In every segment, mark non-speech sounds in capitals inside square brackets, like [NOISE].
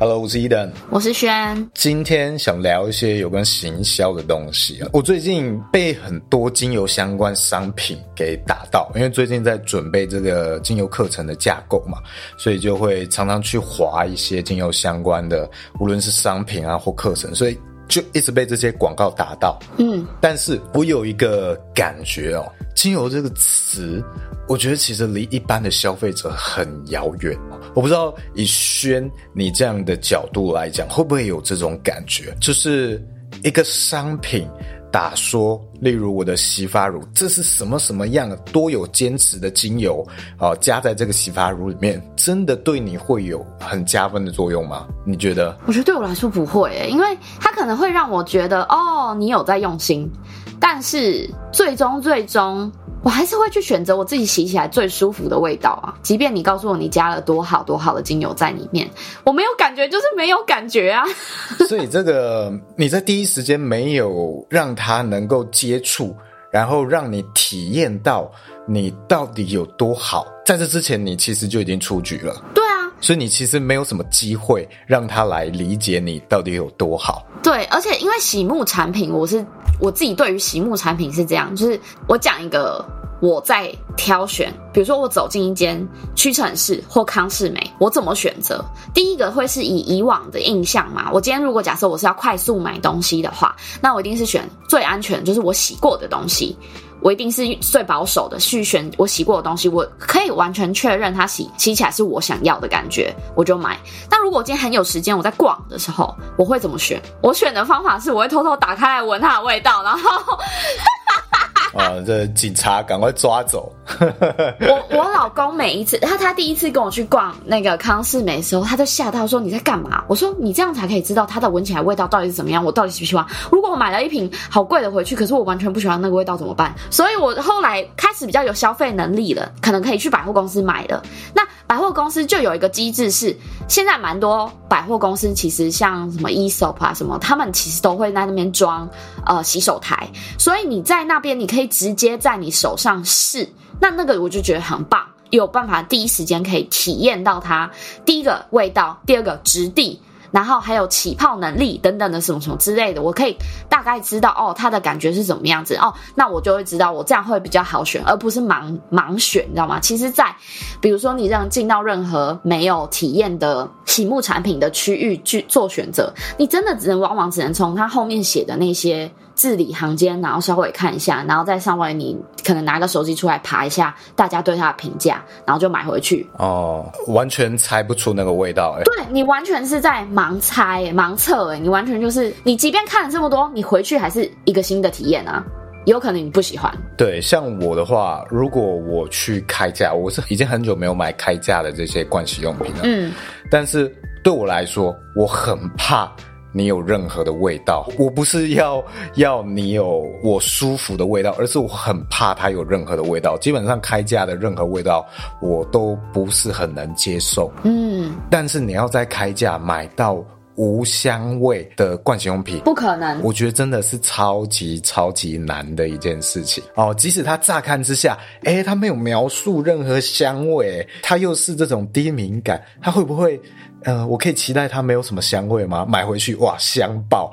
Hello，我是 Eden，我是轩。今天想聊一些有关行销的东西啊。我最近被很多精油相关商品给打到，因为最近在准备这个精油课程的架构嘛，所以就会常常去划一些精油相关的，无论是商品啊或课程，所以就一直被这些广告打到。嗯，但是我有一个感觉哦，精油这个词。我觉得其实离一般的消费者很遥远。我不知道以轩你这样的角度来讲，会不会有这种感觉？就是一个商品打说，例如我的洗发乳，这是什么什么样多有坚持的精油啊，加在这个洗发乳里面，真的对你会有很加分的作用吗？你觉得？我觉得对我来说不会，因为它可能会让我觉得哦，你有在用心，但是最终最终。我还是会去选择我自己洗起来最舒服的味道啊！即便你告诉我你加了多好多好的精油在里面，我没有感觉，就是没有感觉啊。[LAUGHS] 所以这个你在第一时间没有让他能够接触，然后让你体验到你到底有多好，在这之前你其实就已经出局了。对啊，所以你其实没有什么机会让他来理解你到底有多好。对，而且因为洗沐产品，我是。我自己对于洗沐产品是这样，就是我讲一个我在挑选，比如说我走进一间屈臣氏或康士美，我怎么选择？第一个会是以以往的印象嘛。我今天如果假设我是要快速买东西的话，那我一定是选最安全，就是我洗过的东西。我一定是最保守的去选我洗过的东西，我可以完全确认它洗洗起来是我想要的感觉，我就买。但如果我今天很有时间，我在逛的时候，我会怎么选？我选的方法是，我会偷偷打开来闻它的味道，然后。[LAUGHS] 啊！这警察赶快抓走！[LAUGHS] 我我老公每一次他他第一次跟我去逛那个康是美的时候，他就吓到说：“你在干嘛？”我说：“你这样才可以知道它的闻起来味道到底是怎么样，我到底喜不喜欢。如果我买了一瓶好贵的回去，可是我完全不喜欢那个味道怎么办？”所以，我后来开始比较有消费能力了，可能可以去百货公司买了。那百货公司就有一个机制是，现在蛮多百货公司其实像什么 ESOP 啊什么，他们其实都会在那边装呃洗手台，所以你在那边你可以可以直接在你手上试，那那个我就觉得很棒，有办法第一时间可以体验到它第一个味道，第二个质地。然后还有起泡能力等等的什么什么之类的，我可以大概知道哦，它的感觉是怎么样子哦，那我就会知道我这样会比较好选，而不是盲盲选，你知道吗？其实在，在比如说你让进到任何没有体验的洗沐产品的区域去做选择，你真的只能往往只能从它后面写的那些。字里行间，然后稍微看一下，然后再上来，你可能拿个手机出来爬一下，大家对它的评价，然后就买回去。哦，完全猜不出那个味道，哎，对，你完全是在盲猜、盲测，哎，你完全就是，你即便看了这么多，你回去还是一个新的体验啊，有可能你不喜欢。对，像我的话，如果我去开架，我是已经很久没有买开架的这些盥洗用品了，嗯，但是对我来说，我很怕。你有任何的味道，我不是要要你有我舒服的味道，而是我很怕它有任何的味道。基本上开价的任何味道，我都不是很能接受。嗯，但是你要在开价买到无香味的盥洗用品，不可能。我觉得真的是超级超级难的一件事情哦。即使它乍看之下，诶，它没有描述任何香味，它又是这种低敏感，它会不会？呃，我可以期待它没有什么香味吗？买回去哇，香爆，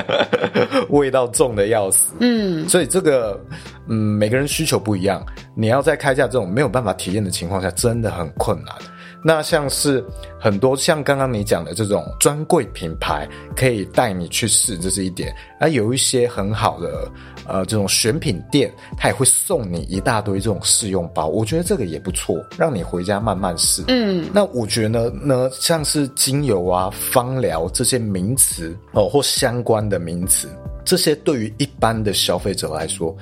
[LAUGHS] 味道重的要死。嗯，所以这个，嗯，每个人需求不一样，你要在开价这种没有办法体验的情况下，真的很困难。那像是很多像刚刚你讲的这种专柜品牌，可以带你去试，这是一点。而有一些很好的呃这种选品店，它也会送你一大堆这种试用包，我觉得这个也不错，让你回家慢慢试。嗯，那我觉得呢，像是精油啊、芳疗这些名词哦，或相关的名词。这些对于一般的消费者来说，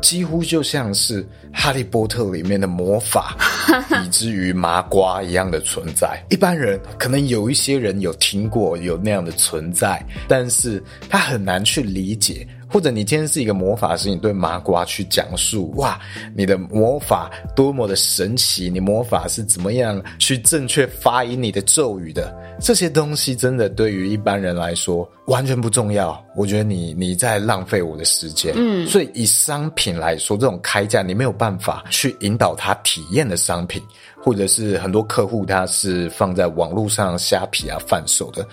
几乎就像是《哈利波特》里面的魔法，[LAUGHS] 以至于麻瓜一样的存在。一般人可能有一些人有听过有那样的存在，但是他很难去理解。或者你今天是一个魔法师，你对麻瓜去讲述哇，你的魔法多么的神奇，你魔法是怎么样去正确发音你的咒语的？这些东西真的对于一般人来说完全不重要。我觉得你你在浪费我的时间。嗯，所以以商品来说，这种开价你没有办法去引导他体验的商品。或者是很多客户他是放在网络上虾皮啊贩售的，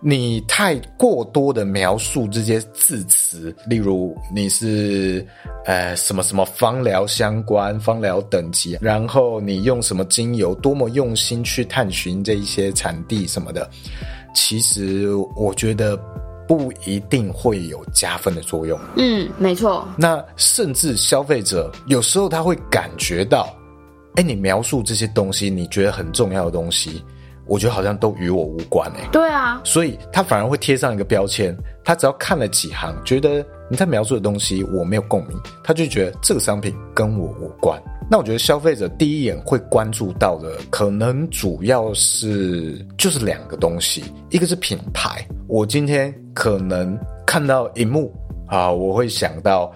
你太过多的描述这些字词，例如你是呃什么什么芳疗相关、芳疗等级，然后你用什么精油，多么用心去探寻这一些产地什么的，其实我觉得不一定会有加分的作用。嗯，没错。那甚至消费者有时候他会感觉到。哎，你描述这些东西，你觉得很重要的东西，我觉得好像都与我无关哎。对啊，所以他反而会贴上一个标签。他只要看了几行，觉得你在描述的东西我没有共鸣，他就觉得这个商品跟我无关。那我觉得消费者第一眼会关注到的，可能主要是就是两个东西，一个是品牌。我今天可能看到荧幕啊，我会想到。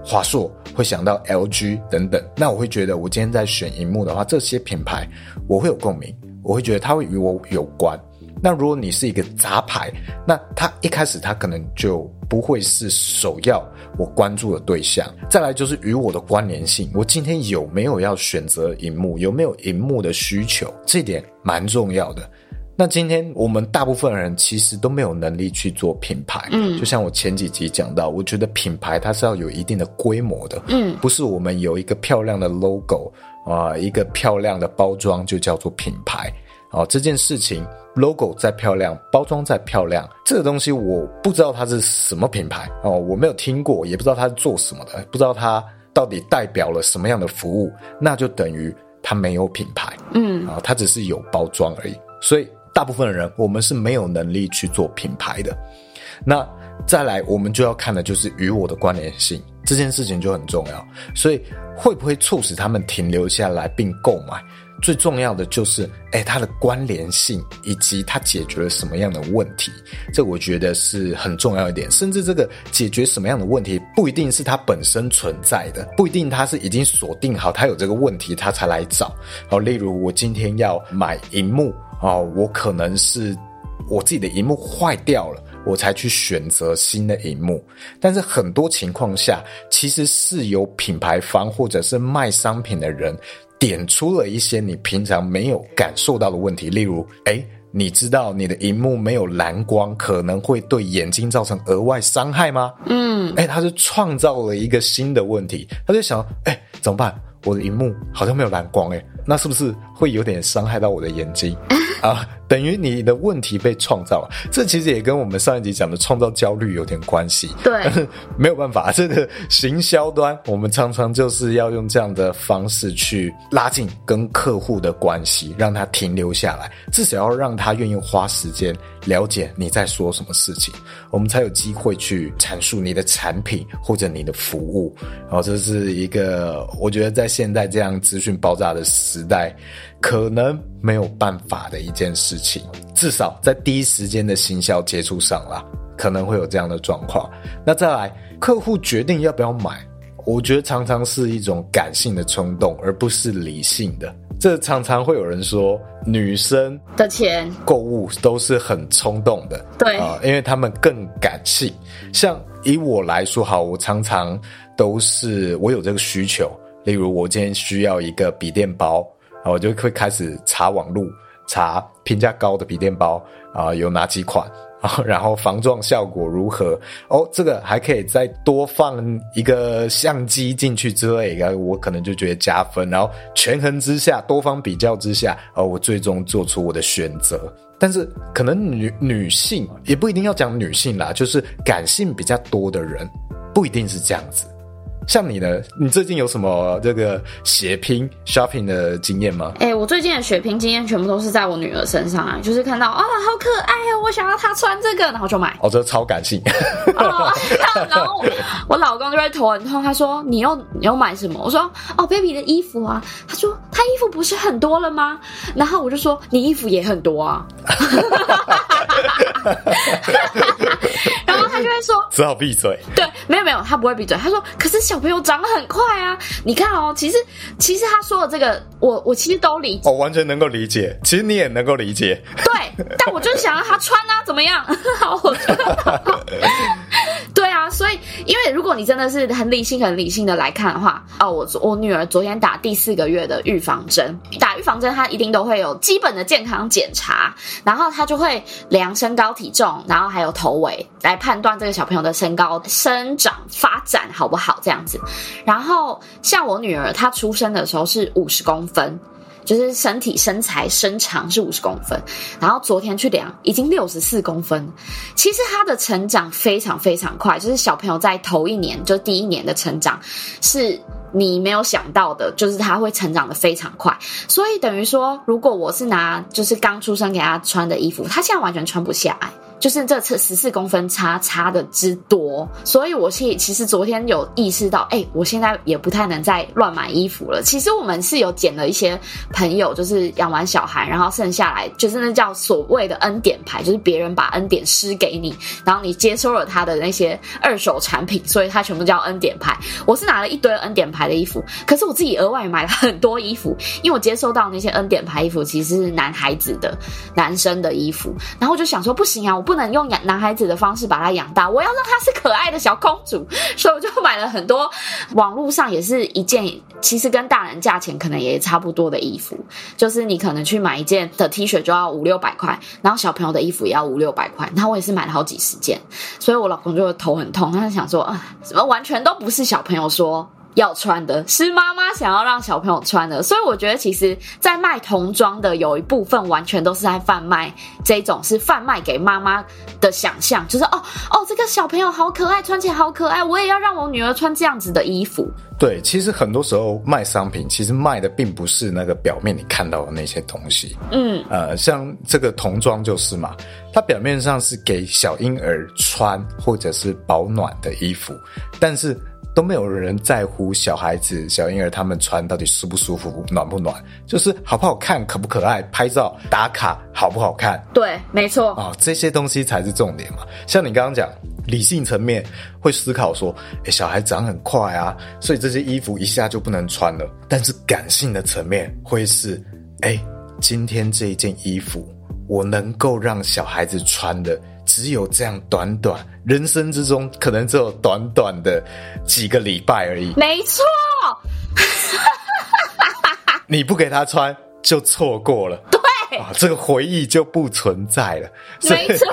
华硕会想到 LG 等等，那我会觉得我今天在选荧幕的话，这些品牌我会有共鸣，我会觉得它会与我有关。那如果你是一个杂牌，那它一开始它可能就不会是首要我关注的对象。再来就是与我的关联性，我今天有没有要选择荧幕，有没有荧幕的需求，这点蛮重要的。那今天我们大部分人其实都没有能力去做品牌，嗯，就像我前几集讲到，我觉得品牌它是要有一定的规模的，嗯，不是我们有一个漂亮的 logo 啊，一个漂亮的包装就叫做品牌啊，这件事情 logo 再漂亮，包装再漂亮，这个东西我不知道它是什么品牌哦，我没有听过，也不知道它是做什么的，不知道它到底代表了什么样的服务，那就等于它没有品牌，嗯，啊，它只是有包装而已，所以。大部分的人，我们是没有能力去做品牌的。那再来，我们就要看的就是与我的关联性，这件事情就很重要。所以，会不会促使他们停留下来并购买？最重要的就是，哎，它的关联性以及它解决了什么样的问题，这我觉得是很重要一点。甚至这个解决什么样的问题，不一定是它本身存在的，不一定它是已经锁定好它有这个问题，它才来找。好，例如我今天要买荧幕。哦，我可能是我自己的荧幕坏掉了，我才去选择新的荧幕。但是很多情况下，其实是由品牌方或者是卖商品的人点出了一些你平常没有感受到的问题。例如，哎，你知道你的荧幕没有蓝光可能会对眼睛造成额外伤害吗？嗯，诶，他就创造了一个新的问题，他就想，诶，怎么办？我的荧幕好像没有蓝光，哎，那是不是会有点伤害到我的眼睛？[LAUGHS] 啊，等于你的问题被创造了，这其实也跟我们上一集讲的创造焦虑有点关系。对，[LAUGHS] 没有办法，这个行销端，我们常常就是要用这样的方式去拉近跟客户的关系，让他停留下来，至少要让他愿意花时间了解你在说什么事情，我们才有机会去阐述你的产品或者你的服务。然后这是一个，我觉得在现在这样资讯爆炸的时代。可能没有办法的一件事情，至少在第一时间的行销接触上啦，可能会有这样的状况。那再来，客户决定要不要买，我觉得常常是一种感性的冲动，而不是理性的。这常常会有人说，女生的钱购物都是很冲动的，对啊，因为他们更感性。像以我来说，好，我常常都是我有这个需求，例如我今天需要一个笔电包。我就会开始查网路，查评价高的笔电包啊，有哪几款 [LAUGHS] 啊，然后防撞效果如何？哦，这个还可以再多放一个相机进去之类的，我可能就觉得加分。然后权衡之下，多方比较之下，哦，我最终做出我的选择。但是可能女女性也不一定要讲女性啦，就是感性比较多的人，不一定是这样子。像你呢？你最近有什么这个血拼 shopping 的经验吗？哎、欸，我最近的血拼经验全部都是在我女儿身上啊，就是看到啊、哦，好可爱哦，我想要她穿这个，然后就买。哦，这超感性。哦，[LAUGHS] 然后我，老公就会头很痛，他说：“你又你又买什么？”我说：“哦，baby 的衣服啊。”他说：“他衣服不是很多了吗？”然后我就说：“你衣服也很多啊。” [LAUGHS] [LAUGHS] 然后他就会说：“只好闭嘴。”对，没有没有，他不会闭嘴。他说：“可是小朋友长得很快啊，你看哦，其实其实他说的这个，我我其实都理解，我完全能够理解。其实你也能够理解，对，但我就是想让他穿啊，怎么样？[LAUGHS] 好，我。对啊，所以因为如果你真的是很理性、很理性的来看的话，哦，我我女儿昨天打第四个月的预防针，打预防针，她一定都会有基本的健康检查，然后她就会量身高、体重，然后还有头围来判断这个小朋友的身高、生长发展好不好这样子。然后像我女儿，她出生的时候是五十公分。就是身体身材身长是五十公分，然后昨天去量已经六十四公分。其实他的成长非常非常快，就是小朋友在头一年，就第一年的成长是你没有想到的，就是他会成长的非常快。所以等于说，如果我是拿就是刚出生给他穿的衣服，他现在完全穿不下来。就是这次十四公分差差的之多，所以我是其实昨天有意识到，哎、我现在也不太能再乱买衣服了。其实我们是有捡了一些朋友，就是养完小孩，然后剩下来就是那叫所谓的恩典牌，就是别人把恩典施给你，然后你接收了他的那些二手产品，所以他全部叫恩典牌。我是拿了一堆恩典牌的衣服，可是我自己额外买了很多衣服，因为我接收到那些恩典牌衣服其实是男孩子的、男生的衣服，然后我就想说，不行啊，我。不能用养男孩子的方式把他养大，我要让他是可爱的小公主，所以我就买了很多网络上也是一件，其实跟大人价钱可能也差不多的衣服，就是你可能去买一件的 T 恤就要五六百块，然后小朋友的衣服也要五六百块，然后我也是买了好几十件，所以我老公就头很痛，他就想说啊，怎么完全都不是小朋友说。要穿的是妈妈想要让小朋友穿的，所以我觉得其实，在卖童装的有一部分完全都是在贩卖这种是贩卖给妈妈的想象，就是哦哦，这个小朋友好可爱，穿起来好可爱，我也要让我女儿穿这样子的衣服。对，其实很多时候卖商品，其实卖的并不是那个表面你看到的那些东西。嗯，呃，像这个童装就是嘛，它表面上是给小婴儿穿或者是保暖的衣服，但是。都没有人在乎小孩子、小婴儿他们穿到底舒不舒服、暖不暖，就是好不好看、可不可爱、拍照打卡好不好看。对，没错啊，这些东西才是重点嘛。像你刚刚讲，理性层面会思考说，诶，小孩长很快啊，所以这些衣服一下就不能穿了。但是感性的层面会是，诶，今天这一件衣服，我能够让小孩子穿的。只有这样短短人生之中，可能只有短短的几个礼拜而已。没错，你不给他穿，就错过了。对啊，这个回忆就不存在了。没错，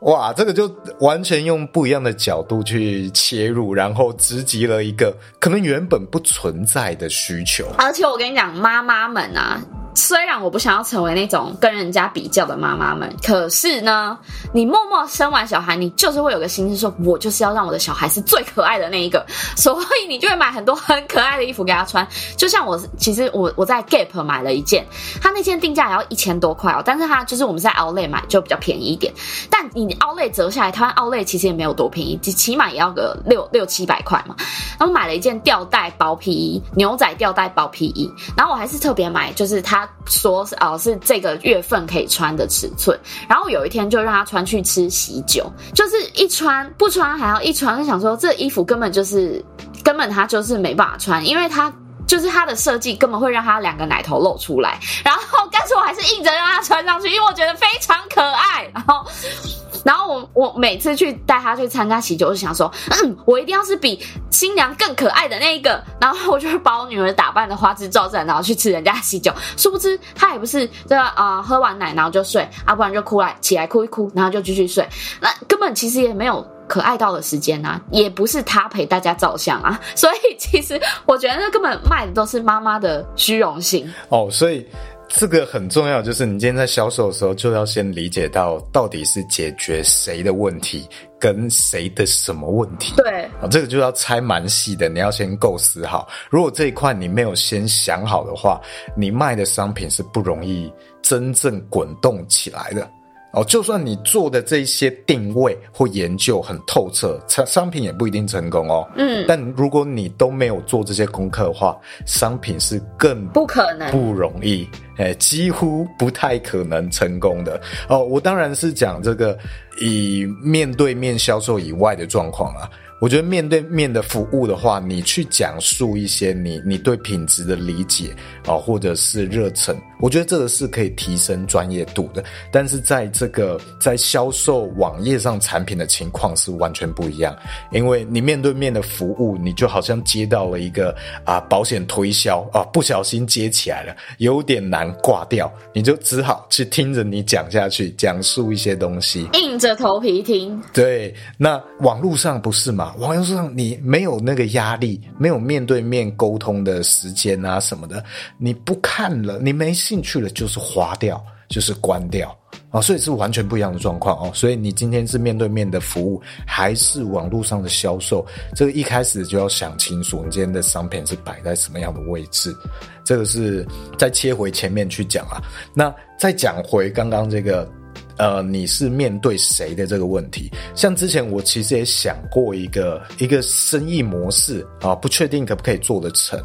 [LAUGHS] 哇，这个就完全用不一样的角度去切入，然后直击了一个可能原本不存在的需求。而且我跟你讲，妈妈们啊。虽然我不想要成为那种跟人家比较的妈妈们，可是呢，你默默生完小孩，你就是会有个心思说，我就是要让我的小孩是最可爱的那一个，所以你就会买很多很可爱的衣服给他穿。就像我，其实我我在 Gap 买了一件，他那件定价也要一千多块哦，但是他就是我们在 Outlet 买就比较便宜一点，但你 Outlet 折下来，台湾 Outlet 其实也没有多便宜，起码也要个六六七百块嘛。然后买了一件吊带薄皮衣，牛仔吊带薄皮衣，然后我还是特别买，就是它。说是哦，是这个月份可以穿的尺寸，然后有一天就让他穿去吃喜酒，就是一穿不穿还要一穿，就想说这衣服根本就是根本他就是没办法穿，因为他就是他的设计根本会让他两个奶头露出来，然后但是我还是硬着让他穿上去，因为我觉得非常可爱，然后。然后我我每次去带他去参加喜酒，就想说，嗯，我一定要是比新娘更可爱的那一个。然后我就会把我女儿打扮的花枝招展，然后去吃人家喜酒。殊不知她也不是这啊、喝完奶然后就睡，啊，不然就哭来起来哭一哭，然后就继续睡。那根本其实也没有可爱到的时间啊，也不是他陪大家照相啊。[LAUGHS] 所以其实我觉得那根本卖的都是妈妈的虚荣心。哦，所以。这个很重要，就是你今天在销售的时候，就要先理解到到底是解决谁的问题，跟谁的什么问题。对，啊，这个就要拆蛮细的，你要先构思好。如果这一块你没有先想好的话，你卖的商品是不容易真正滚动起来的。哦，就算你做的这些定位或研究很透彻，商商品也不一定成功哦。嗯，但如果你都没有做这些功课的话，商品是更不可能不容易，哎，几乎不太可能成功的。哦，我当然是讲这个以面对面销售以外的状况啊。我觉得面对面的服务的话，你去讲述一些你你对品质的理解啊，或者是热忱，我觉得这个是可以提升专业度的。但是在这个在销售网页上产品的情况是完全不一样，因为你面对面的服务，你就好像接到了一个啊保险推销啊，不小心接起来了，有点难挂掉，你就只好去听着你讲下去，讲述一些东西，硬着头皮听。对，那网络上不是嘛？网络上你没有那个压力，没有面对面沟通的时间啊什么的，你不看了，你没兴趣了，就是划掉，就是关掉啊，所以是完全不一样的状况哦。所以你今天是面对面的服务，还是网络上的销售？这个一开始就要想清楚，你今天的商品是摆在什么样的位置。这个是再切回前面去讲啊。那再讲回刚刚这个。呃，你是面对谁的这个问题？像之前我其实也想过一个一个生意模式啊，不确定可不可以做得成。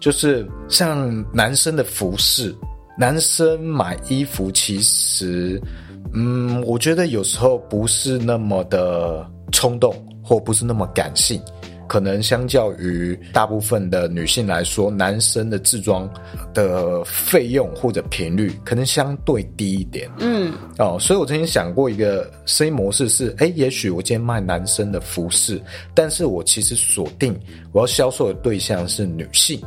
就是像男生的服饰，男生买衣服，其实，嗯，我觉得有时候不是那么的冲动，或不是那么感性。可能相较于大部分的女性来说，男生的自装的费用或者频率可能相对低一点。嗯，哦，所以我曾经想过一个生意模式是，诶，也许我今天卖男生的服饰，但是我其实锁定我要销售的对象是女性，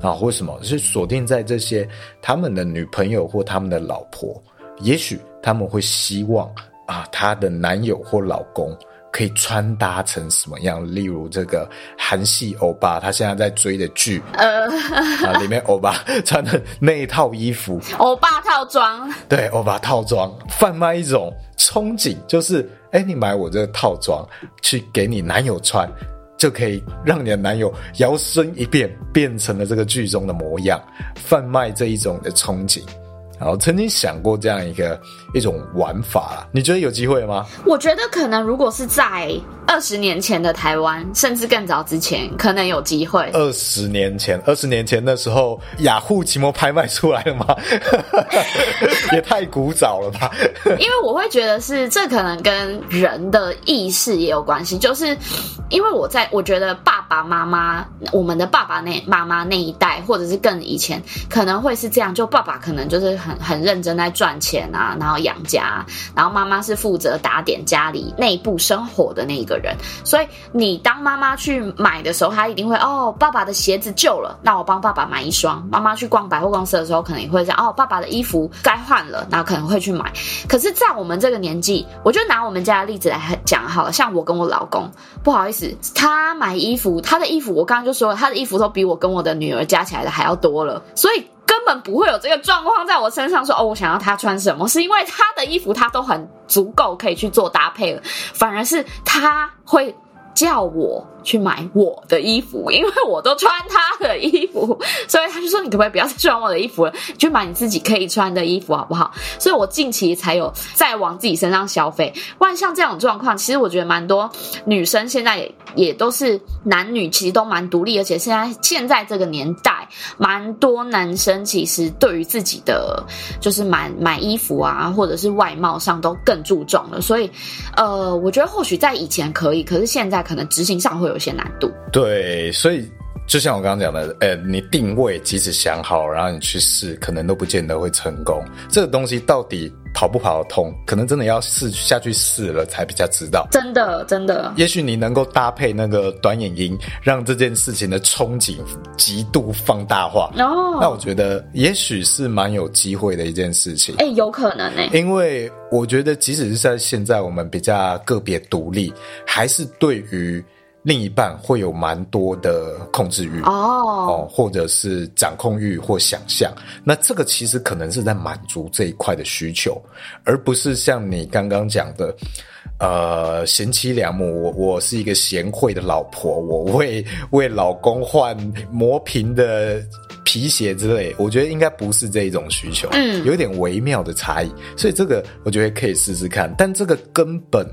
啊，或什么？是锁定在这些他们的女朋友或他们的老婆，也许他们会希望啊，他的男友或老公。可以穿搭成什么样？例如这个韩系欧巴，他现在在追的剧，呃，啊，里面欧巴 [LAUGHS] 穿的那一套衣服，欧巴套装，对，欧巴套装，贩卖一种憧憬，就是，哎，你买我这个套装去给你男友穿，就可以让你的男友摇身一变，变成了这个剧中的模样，贩卖这一种的憧憬。我曾经想过这样一个一种玩法，你觉得有机会吗？我觉得可能，如果是在二十年前的台湾，甚至更早之前，可能有机会。二十年前，二十年前那时候，雅虎奇摩拍卖出来了吗？[LAUGHS] 也太古早了吧！因为我会觉得是这可能跟人的意识也有关系，就是因为我在我觉得爸爸妈妈，我们的爸爸那妈妈那一代，或者是更以前，可能会是这样，就爸爸可能就是。很很认真在赚钱啊，然后养家，然后妈妈是负责打点家里内部生活的那一个人。所以你当妈妈去买的时候，她一定会哦，爸爸的鞋子旧了，那我帮爸爸买一双。妈妈去逛百货公司的时候，可能也会这样哦，爸爸的衣服该换了，那可能会去买。可是，在我们这个年纪，我就拿我们家的例子来讲好了，像我跟我老公，不好意思，他买衣服，他的衣服我刚刚就说了，他的衣服都比我跟我的女儿加起来的还要多了，所以。根本不会有这个状况在我身上说，哦，我想要他穿什么，是因为他的衣服他都很足够可以去做搭配了，反而是他会叫我去买我的衣服，因为我都穿他的衣服，所以他就说：“你可不可以不要再穿我的衣服了，你去买你自己可以穿的衣服好不好？”所以，我近期才有在往自己身上消费。万像这种状况，其实我觉得蛮多女生现在也也都是男女其实都蛮独立，而且现在现在这个年代，蛮多男生其实对于自己的就是买买衣服啊，或者是外貌上都更注重了。所以，呃，我觉得或许在以前可以，可是现在可能执行上会。有些难度，对，所以就像我刚刚讲的，呃，你定位即使想好，然后你去试，可能都不见得会成功。这个东西到底跑不跑得通，可能真的要试下去试了才比较知道。真的，真的，也许你能够搭配那个短眼音，让这件事情的憧憬极度放大化。哦，那我觉得也许是蛮有机会的一件事情。哎，有可能呢，因为我觉得即使是在现在，我们比较个别独立，还是对于。另一半会有蛮多的控制欲哦，哦，或者是掌控欲或想象，那这个其实可能是在满足这一块的需求，而不是像你刚刚讲的，呃，贤妻良母，我我是一个贤惠的老婆，我为为老公换磨平的皮鞋之类，我觉得应该不是这一种需求，嗯，有点微妙的差异，所以这个我觉得可以试试看，但这个根本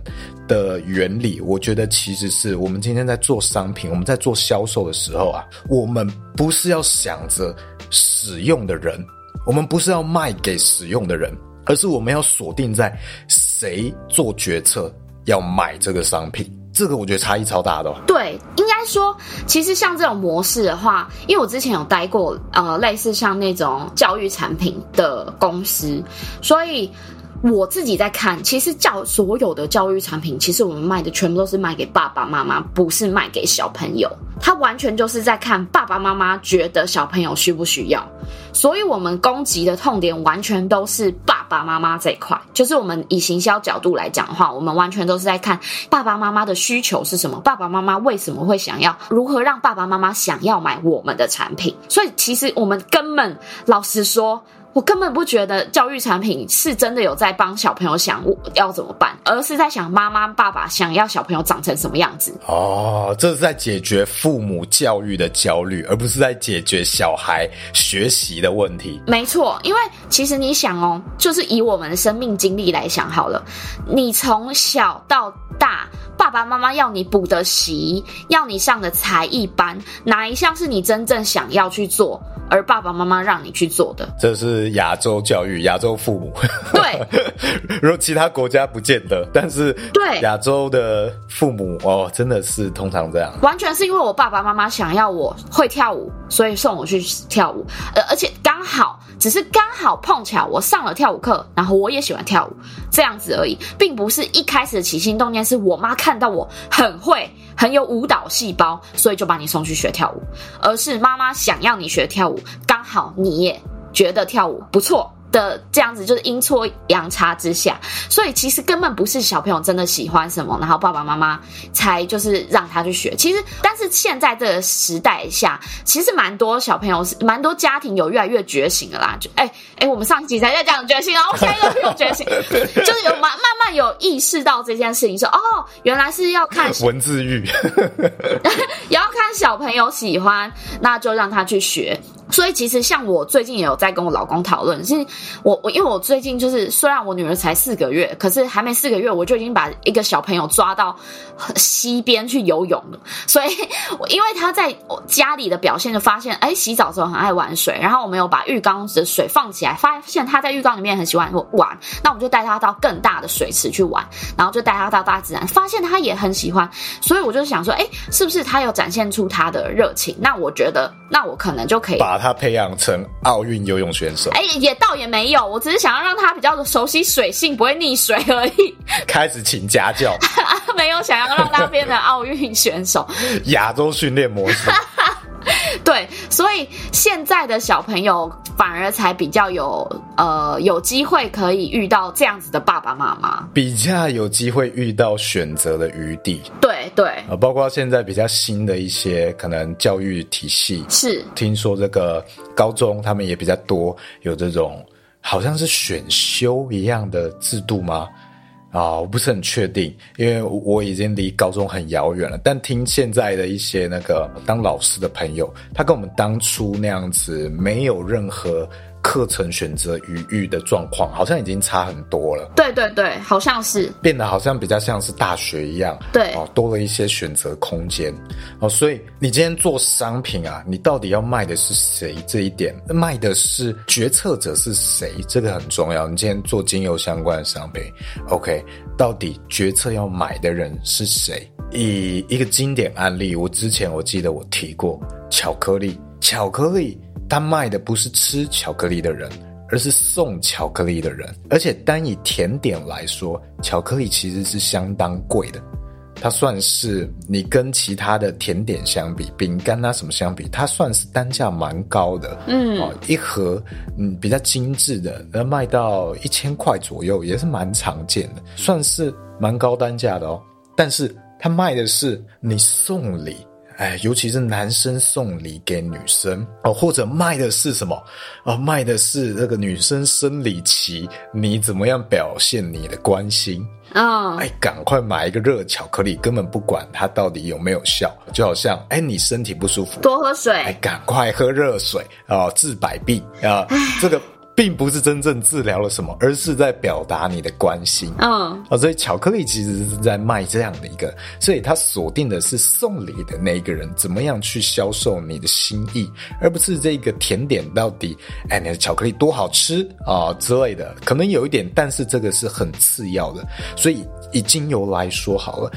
的原理，我觉得其实是我们今天在做商品，我们在做销售的时候啊，我们不是要想着使用的人，我们不是要卖给使用的人。而是我们要锁定在谁做决策要买这个商品，这个我觉得差异超大的。对，应该说，其实像这种模式的话，因为我之前有待过呃类似像那种教育产品的公司，所以。我自己在看，其实教所有的教育产品，其实我们卖的全部都是卖给爸爸妈妈，不是卖给小朋友。他完全就是在看爸爸妈妈觉得小朋友需不需要，所以我们攻击的痛点完全都是爸爸妈妈这一块。就是我们以行销角度来讲的话，我们完全都是在看爸爸妈妈的需求是什么，爸爸妈妈为什么会想要，如何让爸爸妈妈想要买我们的产品。所以其实我们根本老实说。我根本不觉得教育产品是真的有在帮小朋友想我要怎么办，而是在想妈妈爸爸想要小朋友长成什么样子。哦，这是在解决父母教育的焦虑，而不是在解决小孩学习的问题。没错，因为其实你想哦，就是以我们的生命经历来想好了，你从小到大，爸爸妈妈要你补的习，要你上的才艺班，哪一项是你真正想要去做？而爸爸妈妈让你去做的，这是亚洲教育，亚洲父母。对，[LAUGHS] 如果其他国家不见得，但是对亚洲的父母哦，真的是通常这样。完全是因为我爸爸妈妈想要我会跳舞，所以送我去跳舞，而而且刚好只是刚好碰巧我上了跳舞课，然后我也喜欢跳舞，这样子而已，并不是一开始的起心动念是我妈看看到我很会。很有舞蹈细胞，所以就把你送去学跳舞，而是妈妈想要你学跳舞，刚好你也觉得跳舞不错。的这样子就是阴错阳差之下，所以其实根本不是小朋友真的喜欢什么，然后爸爸妈妈才就是让他去学。其实，但是现在这个时代下，其实蛮多小朋友是蛮多家庭有越来越觉醒的啦。就哎哎，我们上一集才在讲觉醒，然后现在又有觉醒，就是有慢慢慢有意识到这件事情，说哦，原来是要看 [LAUGHS] 文字狱，也 [LAUGHS] 要看小朋友喜欢，那就让他去学。所以其实像我最近也有在跟我老公讨论，是我我因为我最近就是虽然我女儿才四个月，可是还没四个月我就已经把一个小朋友抓到溪边去游泳了。所以，我因为他在家里的表现就发现，哎，洗澡的时候很爱玩水，然后我们有把浴缸的水放起来，发现他在浴缸里面很喜欢玩，那我们就带他到更大的水池去玩，然后就带他到大自然，发现他也很喜欢。所以我就想说，哎，是不是他有展现出他的热情？那我觉得，那我可能就可以把他培养成奥运游泳选手，哎，也倒也没有，我只是想要让他比较熟悉水性，不会溺水而已。[LAUGHS] 开始请家教，[LAUGHS] 没有想要让他变成奥运选手，[LAUGHS] 亚洲训练模式。对，所以现在的小朋友反而才比较有呃有机会可以遇到这样子的爸爸妈妈，比较有机会遇到选择的余地。对对，呃，包括现在比较新的一些可能教育体系，是听说这个高中他们也比较多有这种好像是选修一样的制度吗？啊，我不是很确定，因为我已经离高中很遥远了。但听现在的一些那个当老师的朋友，他跟我们当初那样子没有任何。课程选择余裕的状况好像已经差很多了。对对对，好像是变得好像比较像是大学一样。对哦，多了一些选择空间哦。所以你今天做商品啊，你到底要卖的是谁？这一点卖的是决策者是谁？这个很重要。你今天做精油相关的商品，OK，到底决策要买的人是谁？以一个经典案例，我之前我记得我提过巧克力，巧克力。他卖的不是吃巧克力的人，而是送巧克力的人。而且单以甜点来说，巧克力其实是相当贵的。它算是你跟其他的甜点相比，饼干啊什么相比，它算是单价蛮高的。嗯，哦，一盒嗯比较精致的，能卖到一千块左右，也是蛮常见的，算是蛮高单价的哦。但是它卖的是你送礼。哎，尤其是男生送礼给女生哦，或者卖的是什么？哦，卖的是那个女生生理期，你怎么样表现你的关心？啊、oh.，哎，赶快买一个热巧克力，根本不管它到底有没有效，就好像哎，你身体不舒服，多喝水，哎，赶快喝热水啊，治百病啊，这个。并不是真正治疗了什么，而是在表达你的关心。嗯，啊，所以巧克力其实是在卖这样的一个，所以它锁定的是送礼的那一个人怎么样去销售你的心意，而不是这个甜点到底，哎，你的巧克力多好吃啊之类的，可能有一点，但是这个是很次要的。所以以精油来说好了。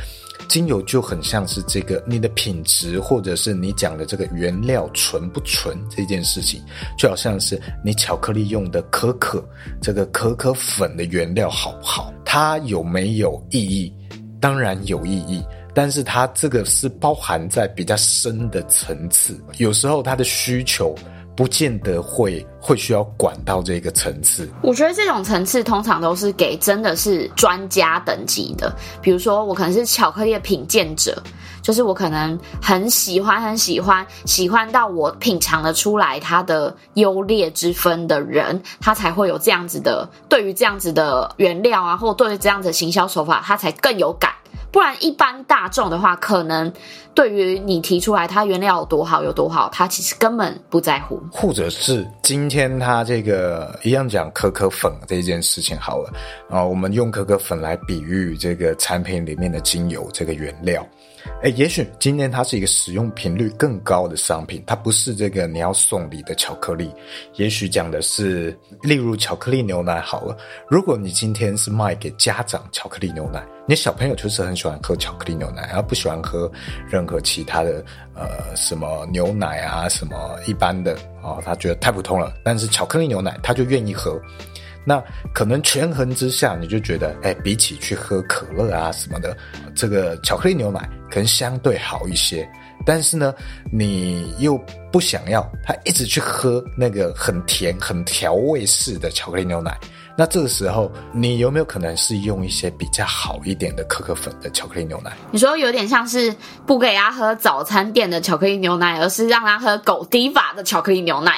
精油就很像是这个你的品质，或者是你讲的这个原料纯不纯这件事情，就好像是你巧克力用的可可，这个可可粉的原料好不好？它有没有意义？当然有意义，但是它这个是包含在比较深的层次，有时候它的需求。不见得会会需要管到这个层次。我觉得这种层次通常都是给真的是专家等级的。比如说，我可能是巧克力品鉴者，就是我可能很喜欢很喜欢，喜欢到我品尝得出来它的优劣之分的人，他才会有这样子的，对于这样子的原料啊，或对于这样子的行销手法，他才更有感。不然，一般大众的话，可能对于你提出来它原料有多好有多好，他其实根本不在乎。或者是今天他这个一样讲可可粉这件事情好了啊，我们用可可粉来比喻这个产品里面的精油这个原料。哎，也许今天它是一个使用频率更高的商品，它不是这个你要送礼的巧克力。也许讲的是，例如巧克力牛奶好了。如果你今天是卖给家长巧克力牛奶，你小朋友就是很喜欢喝巧克力牛奶，而不喜欢喝任何其他的呃什么牛奶啊什么一般的哦，他觉得太普通了。但是巧克力牛奶他就愿意喝。那可能权衡之下，你就觉得，哎，比起去喝可乐啊什么的，这个巧克力牛奶可能相对好一些。但是呢，你又不想要他一直去喝那个很甜、很调味式的巧克力牛奶。那这个时候，你有没有可能是用一些比较好一点的可可粉的巧克力牛奶？你说有点像是不给他喝早餐店的巧克力牛奶，而是让他喝狗迪法的巧克力牛奶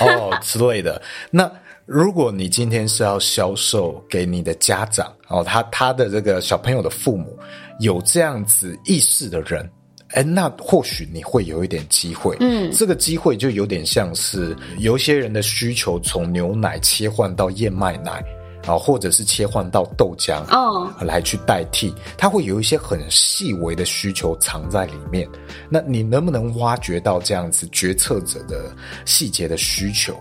哦之类的。那。如果你今天是要销售给你的家长哦，他他的这个小朋友的父母有这样子意识的人，哎，那或许你会有一点机会。嗯，这个机会就有点像是有些人的需求从牛奶切换到燕麦奶啊，或者是切换到豆浆哦，来去代替，他会有一些很细微的需求藏在里面。那你能不能挖掘到这样子决策者的细节的需求？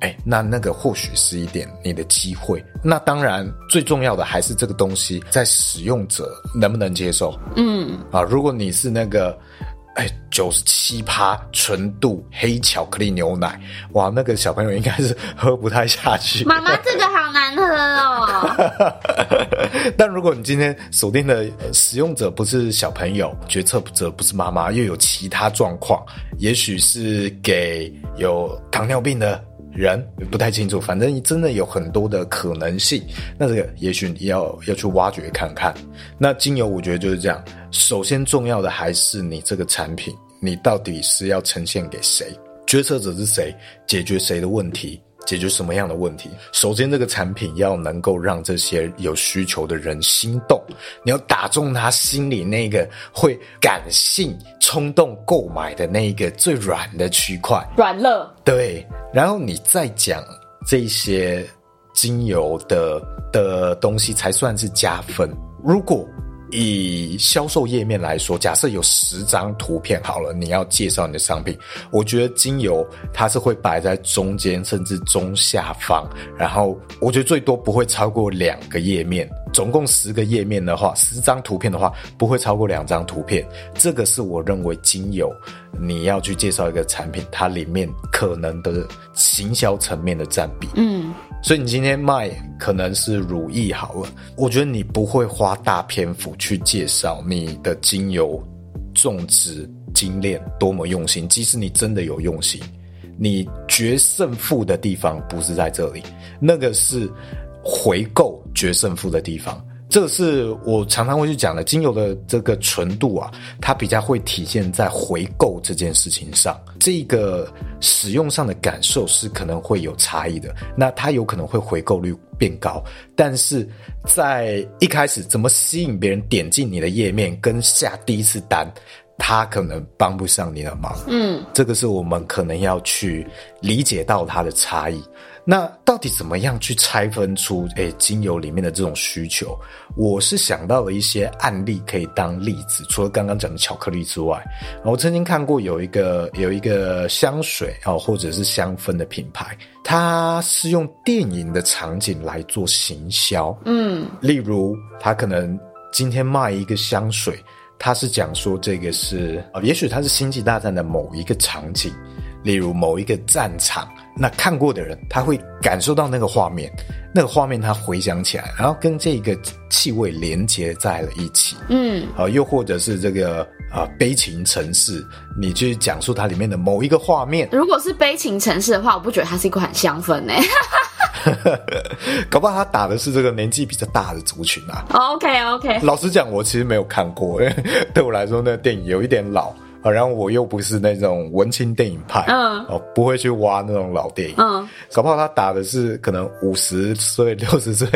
哎，那那个或许是一点你的机会。那当然，最重要的还是这个东西在使用者能不能接受。嗯，啊，如果你是那个，哎，九十七趴纯度黑巧克力牛奶，哇，那个小朋友应该是 [LAUGHS] 喝不太下去。妈妈，这个好难喝哦。[LAUGHS] 但如果你今天锁定的使用者不是小朋友，决策者不是妈妈，又有其他状况，也许是给有糖尿病的。人不太清楚，反正真的有很多的可能性。那这个也许你要要去挖掘看看。那精油我觉得就是这样。首先重要的还是你这个产品，你到底是要呈现给谁？决策者是谁？解决谁的问题？解决什么样的问题？首先，这个产品要能够让这些有需求的人心动，你要打中他心里那个会感性冲动购买的那一个最软的区块，软肋。对，然后你再讲这些精油的的东西才算是加分。如果以销售页面来说，假设有十张图片好了，你要介绍你的商品，我觉得精油它是会摆在中间甚至中下方，然后我觉得最多不会超过两个页面，总共十个页面的话，十张图片的话不会超过两张图片，这个是我认为精油你要去介绍一个产品，它里面可能的行销层面的占比，嗯。所以你今天卖可能是如意好了，我觉得你不会花大篇幅去介绍你的精油种植精炼多么用心。即使你真的有用心，你决胜负的地方不是在这里，那个是回购决胜负的地方。这是我常常会去讲的，精油的这个纯度啊，它比较会体现在回购这件事情上。这个使用上的感受是可能会有差异的。那它有可能会回购率变高，但是在一开始怎么吸引别人点进你的页面跟下第一次单，它可能帮不上你的忙。嗯，这个是我们可能要去理解到它的差异。那到底怎么样去拆分出诶精油里面的这种需求？我是想到了一些案例可以当例子，除了刚刚讲的巧克力之外，我曾经看过有一个有一个香水啊，或者是香氛的品牌，它是用电影的场景来做行销。嗯，例如他可能今天卖一个香水，他是讲说这个是啊，也许它是星际大战的某一个场景。例如某一个战场，那看过的人他会感受到那个画面，那个画面他回想起来，然后跟这个气味连接在了一起。嗯，啊，又或者是这个啊悲情城市，你去讲述它里面的某一个画面。如果是悲情城市的话，我不觉得它是一款香氛呢。[LAUGHS] [LAUGHS] 搞不好他打的是这个年纪比较大的族群啊。OK OK，老实讲，我其实没有看过，因 [LAUGHS] 为对我来说，那个电影有一点老。啊，然后我又不是那种文青电影派，嗯，哦，不会去挖那种老电影，嗯，搞不好他打的是可能五十岁、六十岁，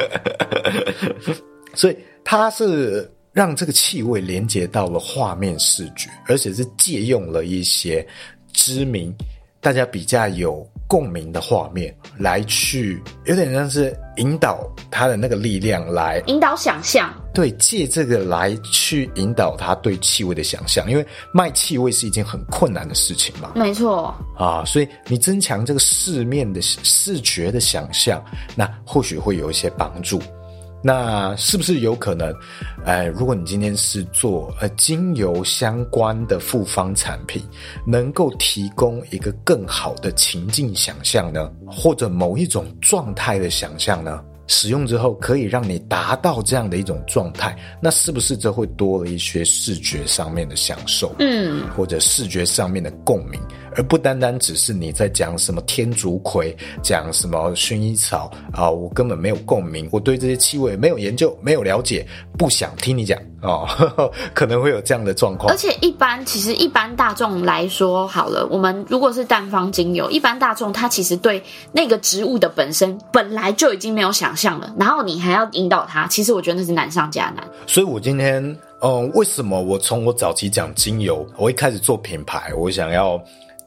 [LAUGHS] 所以他是让这个气味连接到了画面视觉，而且是借用了一些知名。大家比较有共鸣的画面来去，有点像是引导他的那个力量来引导想象，对，借这个来去引导他对气味的想象，因为卖气味是一件很困难的事情嘛，没错。啊，所以你增强这个视面的视觉的想象，那或许会有一些帮助。那是不是有可能？哎，如果你今天是做呃精油相关的复方产品，能够提供一个更好的情境想象呢？或者某一种状态的想象呢？使用之后可以让你达到这样的一种状态，那是不是这会多了一些视觉上面的享受？嗯，或者视觉上面的共鸣？而不单单只是你在讲什么天竺葵，讲什么薰衣草啊，我根本没有共鸣，我对这些气味没有研究，没有了解，不想听你讲哦呵呵，[LAUGHS] 可能会有这样的状况。而且一般其实一般大众来说，好了，我们如果是单方精油，一般大众他其实对那个植物的本身本来就已经没有想象了，然后你还要引导他，其实我觉得那是难上加难。所以我今天，嗯，为什么我从我早期讲精油，我一开始做品牌，我想要。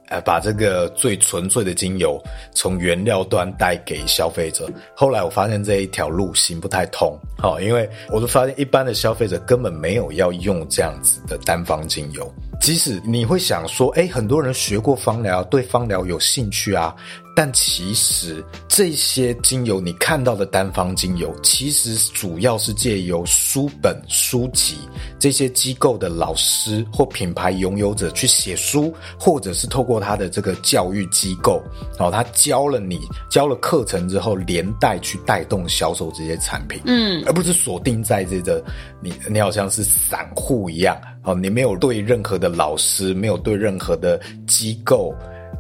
呃，把这个最纯粹的精油从原料端带给消费者。后来我发现这一条路行不太通，好，因为我都发现一般的消费者根本没有要用这样子的单方精油。即使你会想说，诶，很多人学过芳疗，对芳疗有兴趣啊。但其实这些精油，你看到的单方精油，其实主要是借由书本、书籍这些机构的老师或品牌拥有者去写书，或者是透过他的这个教育机构，然后他教了你，教了课程之后，连带去带动销售这些产品，嗯，而不是锁定在这个你，你好像是散户一样，哦，你没有对任何的老师，没有对任何的机构。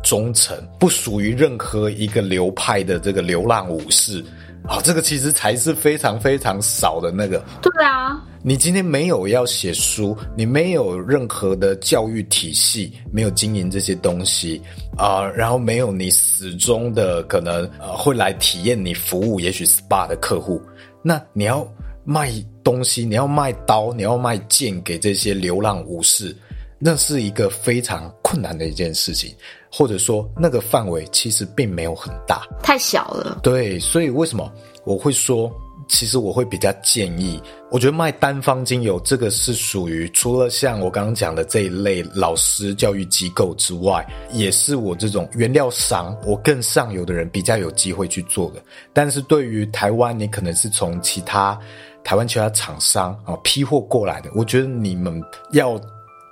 忠诚不属于任何一个流派的这个流浪武士啊，这个其实才是非常非常少的那个。对啊，你今天没有要写书，你没有任何的教育体系，没有经营这些东西啊，呃，然后没有你始终的可能呃会来体验你服务，也许 SPA 的客户，那你要卖东西，你要卖刀，你要卖剑给这些流浪武士。那是一个非常困难的一件事情，或者说那个范围其实并没有很大，太小了。对，所以为什么我会说，其实我会比较建议，我觉得卖单方精油这个是属于除了像我刚刚讲的这一类老师教育机构之外，也是我这种原料商，我更上游的人比较有机会去做的。但是对于台湾，你可能是从其他台湾其他厂商啊批货过来的，我觉得你们要。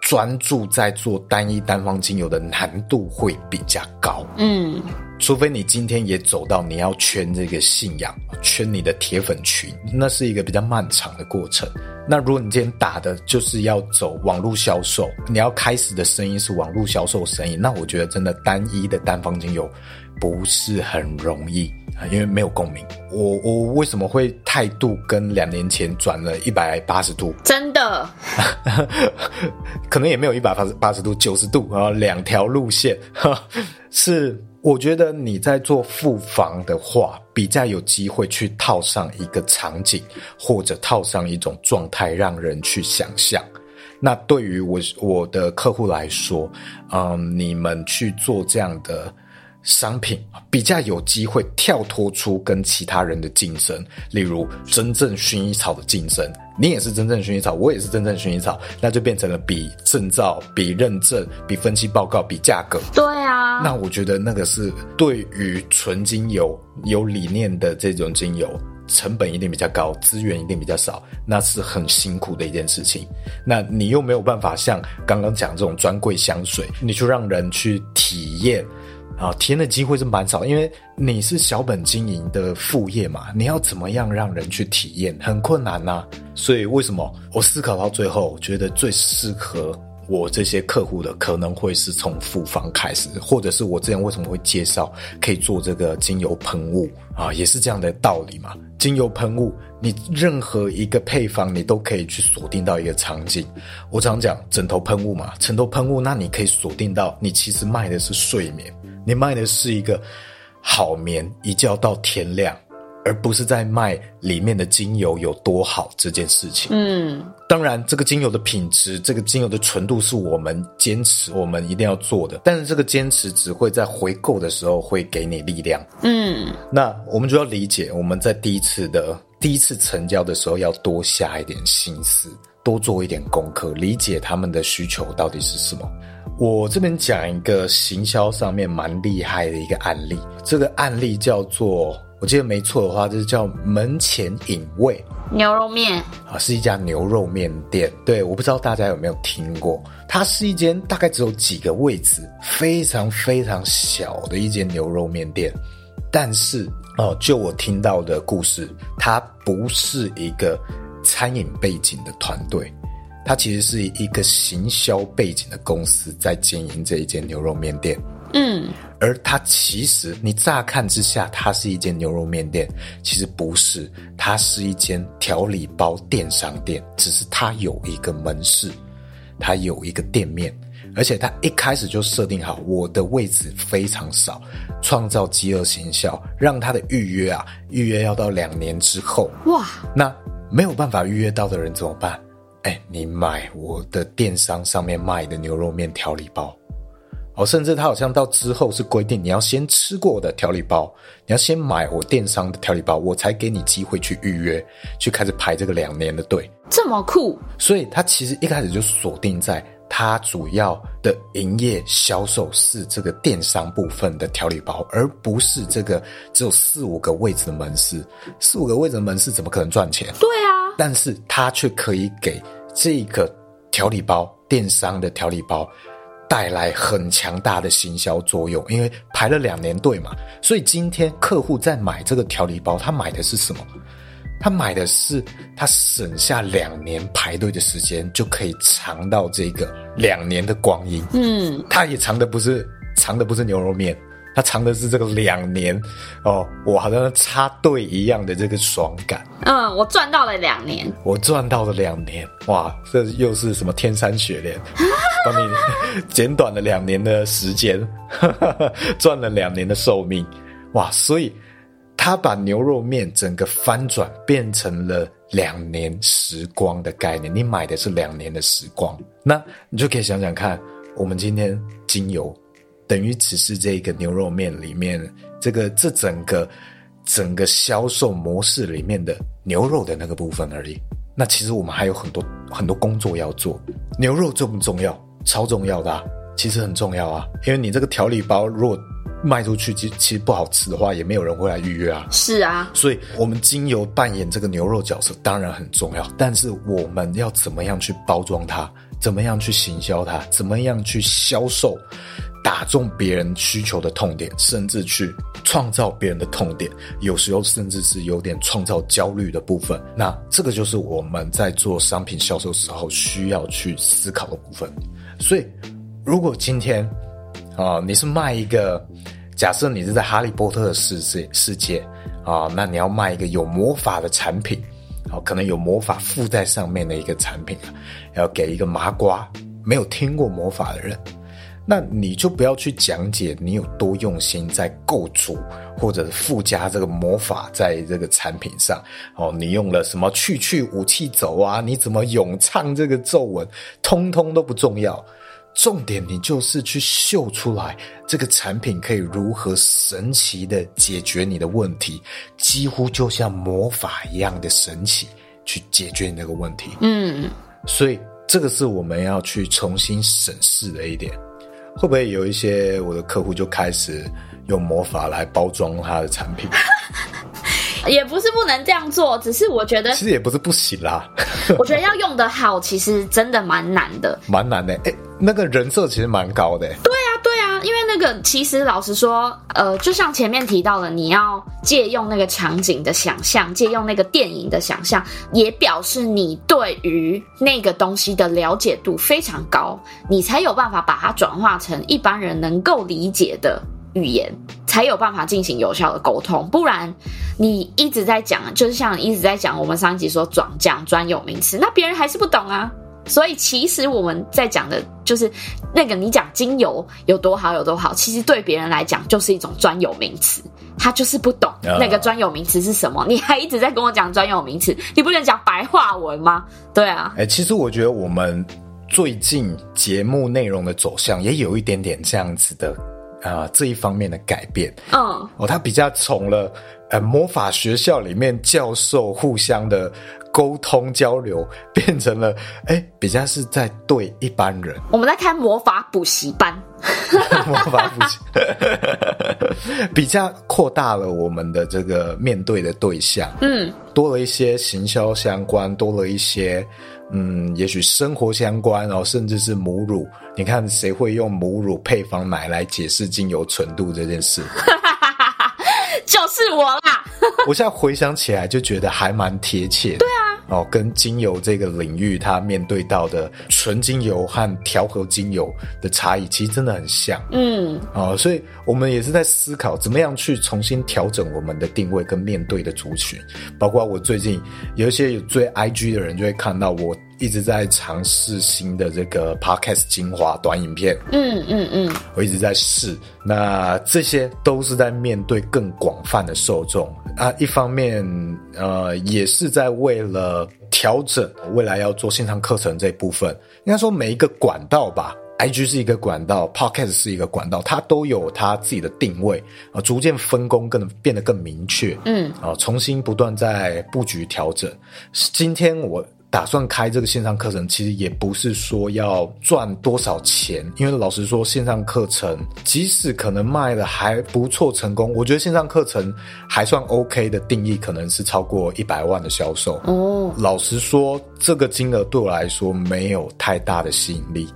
专注在做单一单方精油的难度会比较高，嗯，除非你今天也走到你要圈这个信仰，圈你的铁粉群，那是一个比较漫长的过程。那如果你今天打的就是要走网络销售，你要开始的生意是网络销售生意，那我觉得真的单一的单方精油不是很容易。因为没有共鸣。我我为什么会态度跟两年前转了一百八十度？真的，[LAUGHS] 可能也没有一百八十八十度，九十度啊，两条路线。[LAUGHS] 是，我觉得你在做复房的话，比较有机会去套上一个场景，或者套上一种状态，让人去想象。那对于我我的客户来说，嗯，你们去做这样的。商品比较有机会跳脱出跟其他人的竞争，例如真正薰衣草的竞争，你也是真正薰衣草，我也是真正薰衣草，那就变成了比证照、比认证、比分析报告、比价格。对啊，那我觉得那个是对于纯精油有理念的这种精油，成本一定比较高，资源一定比较少，那是很辛苦的一件事情。那你又没有办法像刚刚讲这种专柜香水，你去让人去体验。啊，体验的机会是蛮少，因为你是小本经营的副业嘛，你要怎么样让人去体验，很困难呐、所以为什么我思考到最后，觉得最适合我这些客户的，可能会是从复方开始，或者是我之前为什么会介绍可以做这个精油喷雾啊，也是这样的道理嘛。精油喷雾，你任何一个配方，你都可以去锁定到一个场景。我常讲枕头喷雾嘛，枕头喷雾，那你可以锁定到你其实卖的是睡眠。你卖的是一个好眠，一觉到天亮，而不是在卖里面的精油有多好这件事情。嗯，当然，这个精油的品质，这个精油的纯度是我们坚持，我们一定要做的。但是这个坚持只会在回购的时候会给你力量。嗯，那我们就要理解，我们在第一次的第一次成交的时候，要多下一点心思，多做一点功课，理解他们的需求到底是什么。我这边讲一个行销上面蛮厉害的一个案例，这个案例叫做，我记得没错的话，就是叫门前隐卫牛肉面啊，是一家牛肉面店。对，我不知道大家有没有听过，它是一间大概只有几个位置，非常非常小的一间牛肉面店。但是哦，就我听到的故事，它不是一个餐饮背景的团队。它其实是一个行销背景的公司在经营这一间牛肉面店，嗯，而它其实你乍看之下，它是一间牛肉面店，其实不是，它是一间调理包电商店，只是它有一个门市，它有一个店面，而且它一开始就设定好，我的位置非常少，创造饥饿行销，让它的预约啊，预约要到两年之后，哇，那没有办法预约到的人怎么办？哎，你买我的电商上面卖的牛肉面调理包，哦，甚至他好像到之后是规定你要先吃过我的调理包，你要先买我电商的调理包，我才给你机会去预约，去开始排这个两年的队。这么酷！所以他其实一开始就锁定在他主要的营业销售是这个电商部分的调理包，而不是这个只有四五个位置的门市。四五个位置的门市怎么可能赚钱？对啊，但是他却可以给。这个调理包，电商的调理包带来很强大的行销作用，因为排了两年队嘛，所以今天客户在买这个调理包，他买的是什么？他买的是他省下两年排队的时间，就可以尝到这个两年的光阴。嗯，他也尝的不是尝的不是牛肉面。他尝的是这个两年哦，我好像插队一样的这个爽感。嗯，我赚到了两年，我赚到了两年，哇，这又是什么天山雪莲，[LAUGHS] 帮你减短了两年的时间，[LAUGHS] 赚了两年的寿命，哇！所以他把牛肉面整个翻转，变成了两年时光的概念。你买的是两年的时光，那你就可以想想看，我们今天精油。等于只是这个牛肉面里面，这个这整个整个销售模式里面的牛肉的那个部分而已。那其实我们还有很多很多工作要做。牛肉重不重要？超重要的啊，其实很重要啊。因为你这个调理包如果卖出去，其其实不好吃的话，也没有人会来预约啊。是啊，所以我们精油扮演这个牛肉角色当然很重要，但是我们要怎么样去包装它？怎么样去行销它？怎么样去销售？打中别人需求的痛点，甚至去创造别人的痛点，有时候甚至是有点创造焦虑的部分。那这个就是我们在做商品销售时候需要去思考的部分。所以，如果今天啊，你是卖一个假设你是在哈利波特的世界世界啊，那你要卖一个有魔法的产品，啊，可能有魔法附在上面的一个产品，要给一个麻瓜没有听过魔法的人，那你就不要去讲解你有多用心在构筑或者附加这个魔法在这个产品上哦，你用了什么去去武器走啊？你怎么咏唱这个咒文？通通都不重要。重点，你就是去秀出来这个产品可以如何神奇的解决你的问题，几乎就像魔法一样的神奇，去解决你那个问题。嗯，所以这个是我们要去重新审视的一点。会不会有一些我的客户就开始用魔法来包装他的产品？[LAUGHS] 也不是不能这样做，只是我觉得其实也不是不行啦。[LAUGHS] 我觉得要用的好，其实真的蛮难的，蛮难的。哎，那个人设其实蛮高的。对啊，对啊，因为那个其实老实说，呃，就像前面提到的，你要借用那个场景的想象，借用那个电影的想象，也表示你对于那个东西的了解度非常高，你才有办法把它转化成一般人能够理解的。语言才有办法进行有效的沟通，不然你一直在讲，就是像一直在讲我们上一集说转讲专有名词，那别人还是不懂啊。所以其实我们在讲的就是那个你讲精油有多好有多好，其实对别人来讲就是一种专有名词，他就是不懂那个专有名词是什么。你还一直在跟我讲专有名词，你不能讲白话文吗？对啊。哎、欸，其实我觉得我们最近节目内容的走向也有一点点这样子的。啊、呃，这一方面的改变，嗯，哦，他比较从了呃魔法学校里面教授互相的沟通交流，变成了哎比较是在对一般人。我们在开魔法补习班，[LAUGHS] 魔法补习，[LAUGHS] 比较扩大了我们的这个面对的对象，嗯，多了一些行销相关，多了一些。嗯，也许生活相关哦，甚至是母乳。你看，谁会用母乳配方奶来解释精油纯度这件事？[LAUGHS] 就是我啦！[LAUGHS] 我现在回想起来，就觉得还蛮贴切的。对啊。哦，跟精油这个领域，它面对到的纯精油和调和精油的差异，其实真的很像。嗯，哦，所以我们也是在思考，怎么样去重新调整我们的定位跟面对的族群。包括我最近有一些有追 IG 的人，就会看到我一直在尝试新的这个 Podcast 精华短影片。嗯嗯嗯，我一直在试。那这些都是在面对更广泛的受众啊。一方面，呃，也是在为了。呃，调整未来要做线上课程这一部分，应该说每一个管道吧，IG 是一个管道，Podcast 是一个管道，它都有它自己的定位啊，逐渐分工更变得更明确，嗯，啊，重新不断在布局调整。今天我。打算开这个线上课程，其实也不是说要赚多少钱，因为老实说，线上课程即使可能卖的还不错，成功，我觉得线上课程还算 OK 的定义，可能是超过一百万的销售。哦，老实说，这个金额对我来说没有太大的吸引力，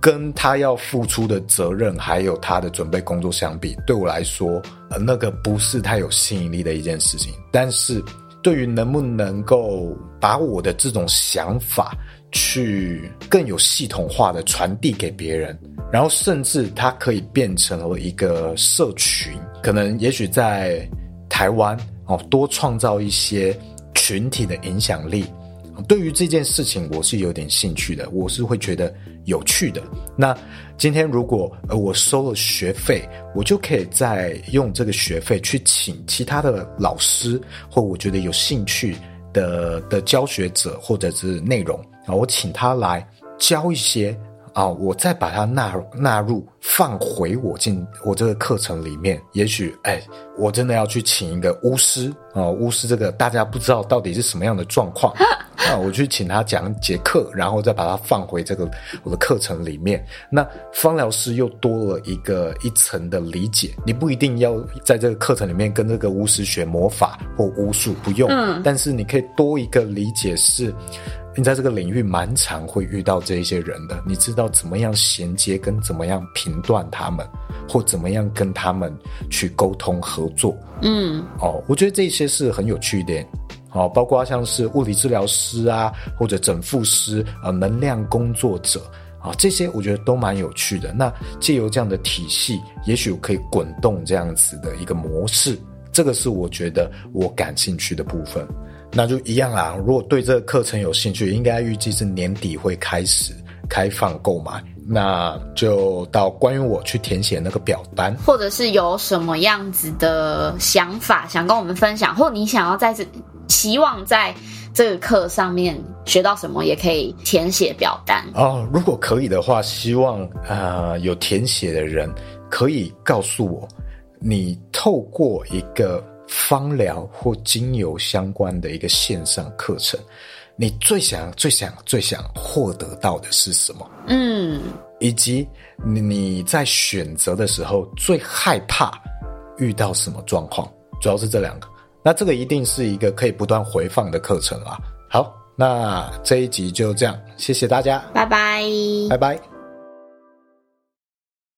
跟他要付出的责任还有他的准备工作相比，对我来说，呃，那个不是太有吸引力的一件事情，但是。对于能不能够把我的这种想法去更有系统化的传递给别人，然后甚至它可以变成了一个社群，可能也许在台湾哦多创造一些群体的影响力。对于这件事情，我是有点兴趣的，我是会觉得有趣的。那。今天如果呃我收了学费，我就可以再用这个学费去请其他的老师，或我觉得有兴趣的的教学者或者是内容啊，我请他来教一些啊，我再把它纳入纳入放回我进我这个课程里面。也许哎，我真的要去请一个巫师啊，巫师这个大家不知道到底是什么样的状况。[LAUGHS] 那我去请他讲节课，然后再把它放回这个我的课程里面。那方疗师又多了一个一层的理解。你不一定要在这个课程里面跟这个巫师学魔法或巫术，不用。嗯。但是你可以多一个理解，是你在这个领域蛮常会遇到这一些人的。你知道怎么样衔接，跟怎么样评断他们，或怎么样跟他们去沟通合作。嗯。哦，我觉得这些是很有趣的。哦，包括像是物理治疗师啊，或者整复师啊，能量工作者啊，这些我觉得都蛮有趣的。那借由这样的体系，也许可以滚动这样子的一个模式，这个是我觉得我感兴趣的部分。那就一样啦，如果对这个课程有兴趣，应该预计是年底会开始开放购买。那就到关于我去填写那个表单，或者是有什么样子的想法想跟我们分享，或你想要在这期望在这个课上面学到什么，也可以填写表单哦。如果可以的话，希望啊、呃、有填写的人可以告诉我，你透过一个芳疗或精油相关的一个线上课程。你最想、最想、最想获得到的是什么？嗯，以及你在选择的时候最害怕遇到什么状况？主要是这两个。那这个一定是一个可以不断回放的课程啦。好，那这一集就这样，谢谢大家，拜拜，拜拜。